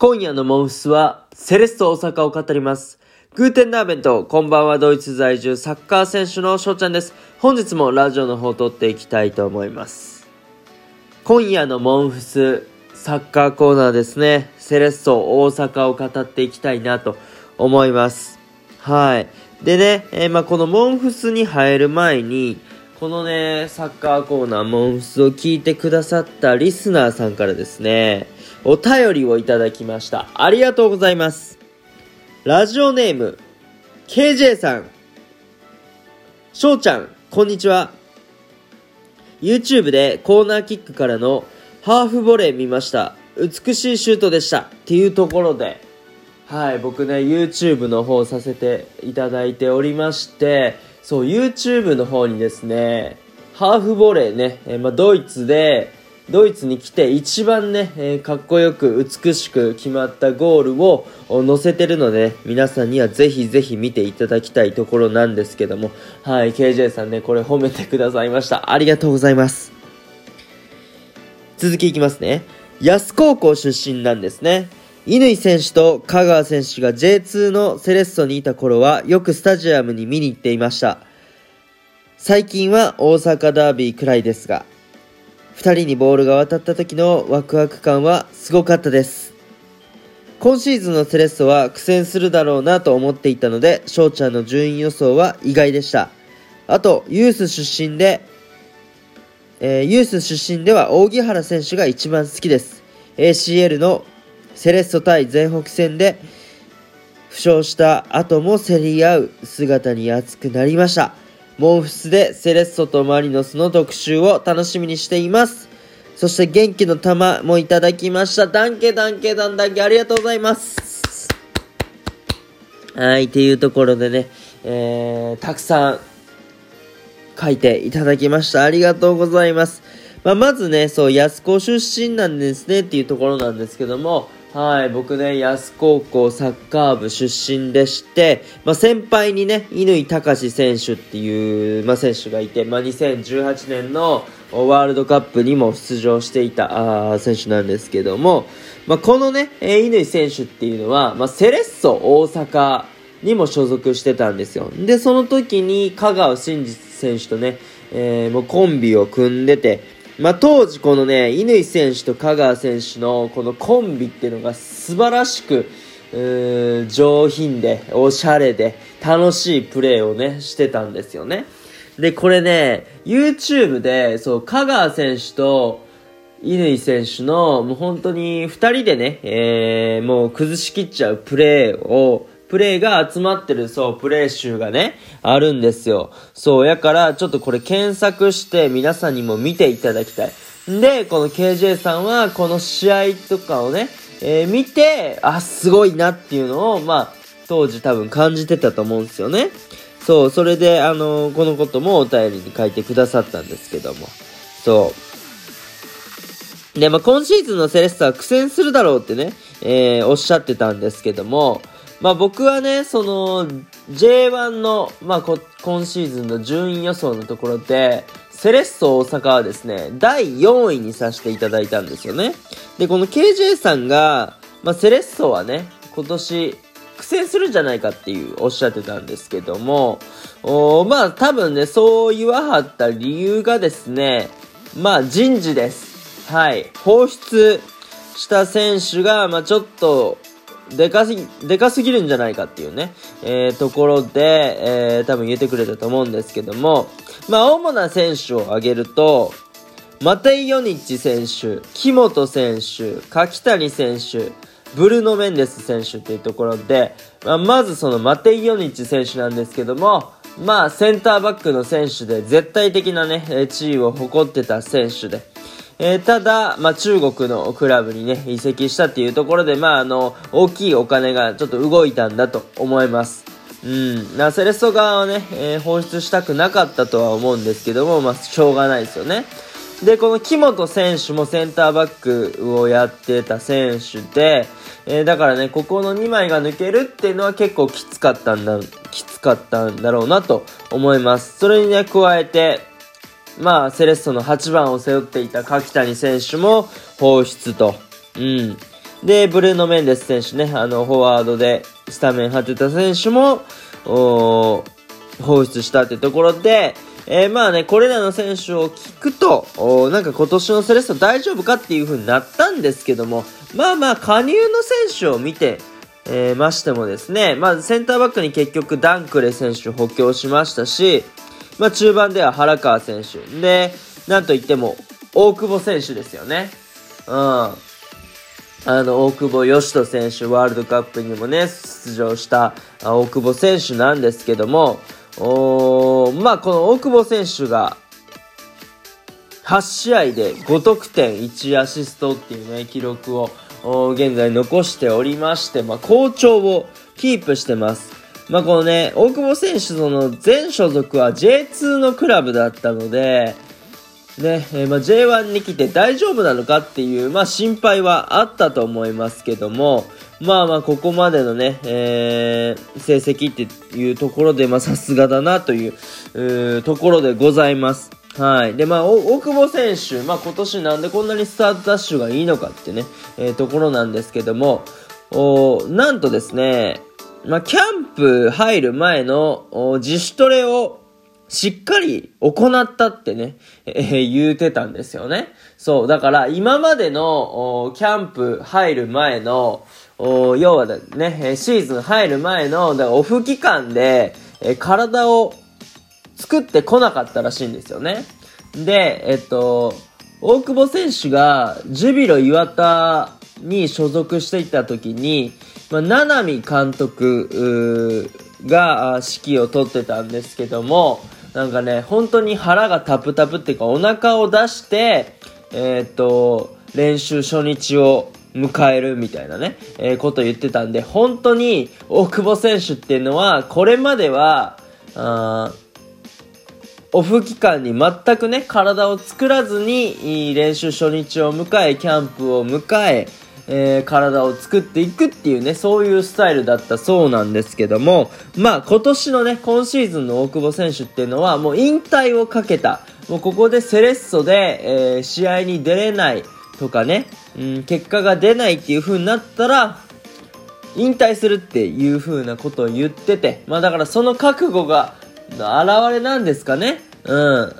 今夜のモンフスは、セレッソ大阪を語ります。グーテンダーベント、こんばんはドイツ在住サッカー選手の翔ちゃんです。本日もラジオの方を撮っていきたいと思います。今夜のモンフス、サッカーコーナーですね。セレッソ大阪を語っていきたいなと思います。はい。でね、えーまあ、このモンフスに入る前に、このね、サッカーコーナー、モンフスを聞いてくださったリスナーさんからですね、お便りをいただきました。ありがとうございます。ラジオネーム、KJ さん。翔ちゃん、こんにちは。YouTube でコーナーキックからのハーフボレー見ました。美しいシュートでした。っていうところで、はい、僕ね、YouTube の方させていただいておりまして、そう、YouTube の方にですね、ハーフボレーね、えまあ、ドイツで、ドイツに来て一番ね、えーかっこよく美しく決まったゴールを載せてるので、皆さんにはぜひぜひ見ていただきたいところなんですけども、はい、KJ さんね、これ褒めてくださいました。ありがとうございます。続きいきますね。安高校出身なんですね。乾選手と香川選手が J2 のセレッソにいた頃はよくスタジアムに見に行っていました。最近は大阪ダービーくらいですが、二人にボールが渡った時のワクワク感はすごかったです。今シーズンのセレッソは苦戦するだろうなと思っていたので、翔ちゃんの順位予想は意外でした。あと、ユース出身で、えーユース出身では扇原選手が一番好きです。ACL のセレッソ対全北戦で負傷した後も競り合う姿に熱くなりました。モンフスでセレッソとマリノスの特集を楽しみにしています。そして元気の玉もいただきました。ダンケダンケダンダンケありがとうございます。はい、っていうところでね、えー、たくさん書いていただきました。ありがとうございます。まあ、まずね、そう、安高出身なんですねっていうところなんですけども、はい、僕ね、安高校サッカー部出身でして、まあ、先輩にね、乾隆選手っていう、まあ、選手がいて、まあ、2018年のワールドカップにも出場していたあー選手なんですけども、まあ、このね、え乾選手っていうのは、まあ、セレッソ大阪にも所属してたんですよ。で、その時に香川真司選手とね、えーもうコンビを組んでて、まあ、当時このね、乾選手と香川選手のこのコンビっていうのが素晴らしく、上品で、おしゃれで、楽しいプレーをね、してたんですよね。で、これね、YouTube で、そう、香川選手と、乾選手の、もう本当に二人でね、えー、もう崩しきっちゃうプレーを、プレーが集まってる、そう、プレー集がね、あるんですよ。そう、やから、ちょっとこれ検索して皆さんにも見ていただきたい。で、この KJ さんは、この試合とかをね、えー見て、あ、すごいなっていうのを、まあ、当時多分感じてたと思うんですよね。そう、それで、あのこのこともお便りに書いてくださったんですけども。そう。で、まあ、今シーズンのセレッソは苦戦するだろうってね、えーおっしゃってたんですけども、まあ、僕はね、その、J1 の、まあ、こ今シーズンの順位予想のところで、セレッソ大阪はですね、第4位にさせていただいたんですよね。で、この KJ さんが、まあ、セレッソはね、今年、苦戦するんじゃないかっていうおっしゃってたんですけども、おまあ多分ね、そう言わはった理由がですね、まあ人事です。はい。放出した選手が、まあちょっと、でかすぎ、でかすぎるんじゃないかっていうね、えー、ところで、えー、多分言ってくれたと思うんですけども、まあ主な選手を挙げると、マテイヨニッチ選手、木本選手、柿谷選手、ブルノ・メンデス選手っていうところで、まあ、まずそのマテイヨニッチ選手なんですけども、まあセンターバックの選手で絶対的なね、地位を誇ってた選手で、えーただ、まあ、中国のクラブにね、移籍したっていうところで、まあ、あの、大きいお金がちょっと動いたんだと思います。うん。な、セレッソ側はね、えー放出したくなかったとは思うんですけども、まあ、しょうがないですよね。で、この木本選手もセンターバックをやってた選手で、えーだからね、ここの2枚が抜けるっていうのは結構きつかったんだ、きつかったんだろうなと思います。それにね、加えて、まあ、セレッソの8番を背負っていた柿谷選手も放出と。うん。で、ブルーノ・メンデス選手ね、あの、フォワードでスタメン張ってた選手も、放出したってところで、えー、まあね、これらの選手を聞くと、なんか今年のセレッソ大丈夫かっていう風になったんですけども、まあまあ加入の選手を見て、えー、ましてもですね、まあセンターバックに結局ダンクレ選手補強しましたし、まあ中盤では原川選手。で、なんといっても、大久保選手ですよね。うん。あの、大久保嘉人選手、ワールドカップにもね、出場した大久保選手なんですけども、おまあ、この大久保選手が、8試合で5得点1アシストっていうね、記録を現在残しておりまして、まあ、好調をキープしてます。まあ、このね、大久保選手その前所属は J2 のクラブだったので、ね、えー、まあ、J1 に来て大丈夫なのかっていう、まあ、心配はあったと思いますけども、まあまあ、ここまでのね、えー、成績っていうところで、まあ、さすがだなという、うところでございます。はい。で、まあ、大久保選手、まあ、今年なんでこんなにスタートダッシュがいいのかってね、えー、ところなんですけども、おなんとですね、まあ、キャンプ入る前の自主トレをしっかり行ったってね、えー、言うてたんですよね。そう、だから今までのキャンプ入る前の、要はね、シーズン入る前のだからオフ期間で、えー、体を作ってこなかったらしいんですよね。で、えっと、大久保選手がジュビロ磐田に所属していた時に、まあ、七海監督が指揮を取ってたんですけども、なんかね、本当に腹がタプタプっていうか、お腹を出して、えー、っと、練習初日を迎えるみたいなね、えー、こと言ってたんで、本当に大久保選手っていうのは、これまでは、あオフ期間に全くね、体を作らずに練習初日を迎え、キャンプを迎え、えー、体を作っていくっていうね、そういうスタイルだったそうなんですけども、まあ今年のね、今シーズンの大久保選手っていうのはもう引退をかけた、もうここでセレッソで、えー、試合に出れないとかね、うん、結果が出ないっていう風になったら、引退するっていう風なことを言ってて、まあだからその覚悟が現れなんですかね。うん。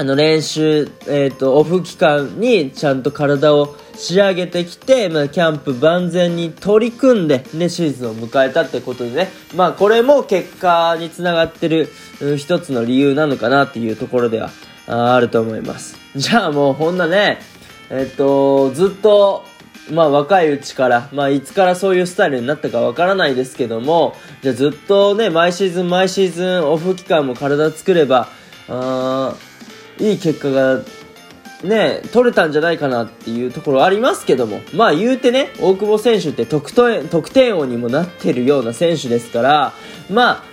あの練習、えっ、ー、と、オフ期間にちゃんと体を仕上げてきて、まあ、キャンプ万全に取り組んで、ね、シーズンを迎えたってことでね、まあ、これも結果につながってる、一つの理由なのかなっていうところではああると思います。じゃあもうほんなね、えっと、ずっと、まあ若いうちから、まあいつからそういうスタイルになったかわからないですけども、じゃあずっとね、毎シーズン毎シーズンオフ期間も体作れば、あいい結果がね、取れたんじゃないかなっていうところありますけども、まあ言うてね、大久保選手って得点、得点王にもなってるような選手ですから、まあ、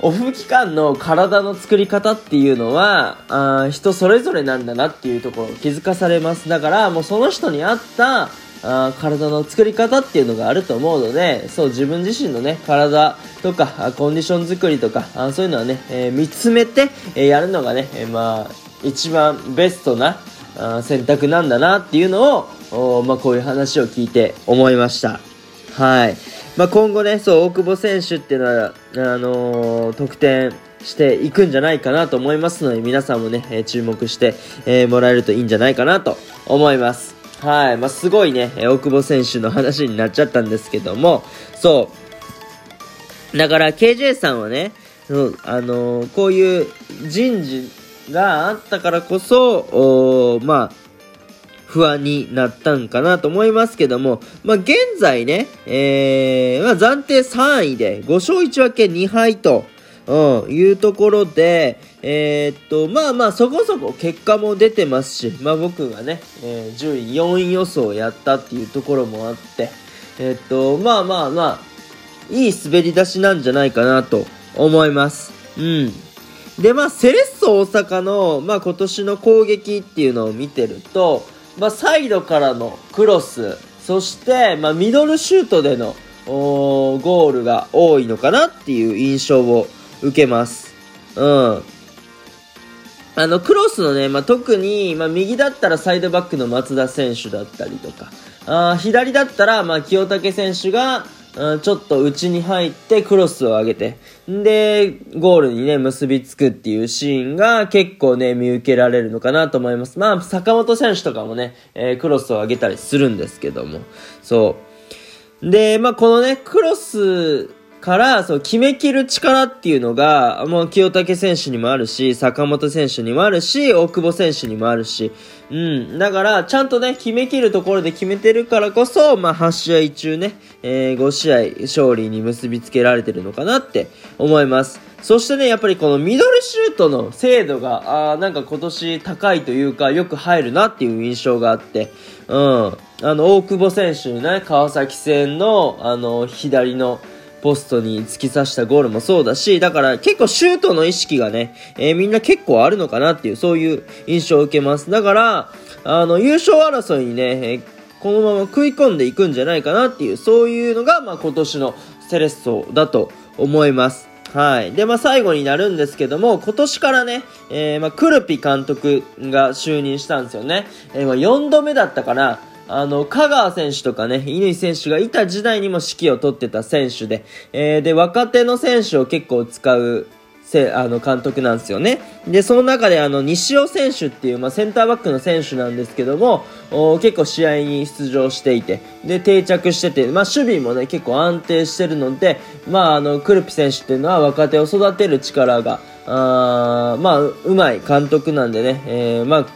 オフ期間の体の作り方っていうのは、あ人それぞれなんだなっていうところを気づかされます。だから、もうその人に合った、あ体の作り方っていうのがあると思うので、そう、自分自身のね、体とか、コンディション作りとか、あそういうのはね、えー、見つめて、えー、やるのがね、えー、まあ、一番ベストな、選択なんだなっていうのを、まあ、こういう話を聞いて思いました。はい。まあ、今後ね、そう、大久保選手っていうのは、あのー、得点していくんじゃないかなと思いますので、皆さんもね、え、注目して、えー、もらえるといいんじゃないかなと思います。はい。まあ、すごいね、大久保選手の話になっちゃったんですけども、そう。だから、KJ さんはね、あのこういう人事があったからこそ、まあ、不安になったんかなと思いますけども、まあ、現在ね、えー、まあ、暫定3位で5勝1分け2敗と、うん、いうところで、えー、っと、まあまあ、そこそこ結果も出てますし、まあ僕がね、えー、順位4位予想をやったっていうところもあって、えー、っと、まあまあまあ、いい滑り出しなんじゃないかなと思います。うん。で、まあ、セレッソ大阪の、まあ、今年の攻撃っていうのを見てると、まあ、サイドからのクロス、そして、まあ、ミドルシュートでのゴールが多いのかなっていう印象を受けます。うん。あの、クロスのね、まあ、特に、まあ、右だったらサイドバックの松田選手だったりとか、あ左だったら、まあ、清武選手が、ちょっと内に入ってクロスを上げて、で、ゴールにね、結びつくっていうシーンが結構ね、見受けられるのかなと思います。まあ、坂本選手とかもね、えー、クロスを上げたりするんですけども、そう。で、まあ、このね、クロスから、そう、決めきる力っていうのが、もう清武選手にもあるし、坂本選手にもあるし、大久保選手にもあるし、うん。だから、ちゃんとね、決めきるところで決めてるからこそ、まあ、8試合中ね、えー、5試合勝利に結びつけられてるのかなって思います。そしてね、やっぱりこのミドルシュートの精度が、あなんか今年高いというか、よく入るなっていう印象があって、うん。あの、大久保選手ね、川崎戦の、あの、左の、ポストに突き刺したゴールもそうだし、だから結構シュートの意識がね、えー、みんな結構あるのかなっていう、そういう印象を受けます。だから、あの、優勝争いにね、えー、このまま食い込んでいくんじゃないかなっていう、そういうのが、まあ、今年のセレッソだと思います。はい。で、まあ、最後になるんですけども、今年からね、えー、まあ、クルピ監督が就任したんですよね。えー、まあ、4度目だったかな。あの、香川選手とかね、乾選手がいた時代にも指揮を取ってた選手で、えー、で、若手の選手を結構使う、せあの監督なんですよね。で、その中であの西尾選手っていう、まあ、センターバックの選手なんですけども、結構試合に出場していて、で、定着してて、まあ、守備もね、結構安定してるので、まあ、あの、クルピ選手っていうのは若手を育てる力が、あまあ、うまい監督なんでね、えー、まあ、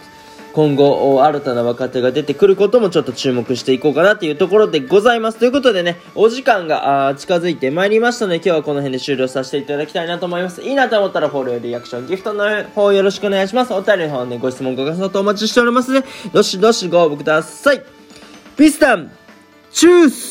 今後、新たな若手が出てくることもちょっと注目していこうかなというところでございます。ということでね、お時間が近づいてまいりましたので、今日はこの辺で終了させていただきたいなと思います。いいなと思ったらフォロー、リアクション、ギフトの方よろしくお願いします。お便りの方ね、ご質問、ご感想とお待ちしておりますので、どしどしご応募ください。ピスタン、チュース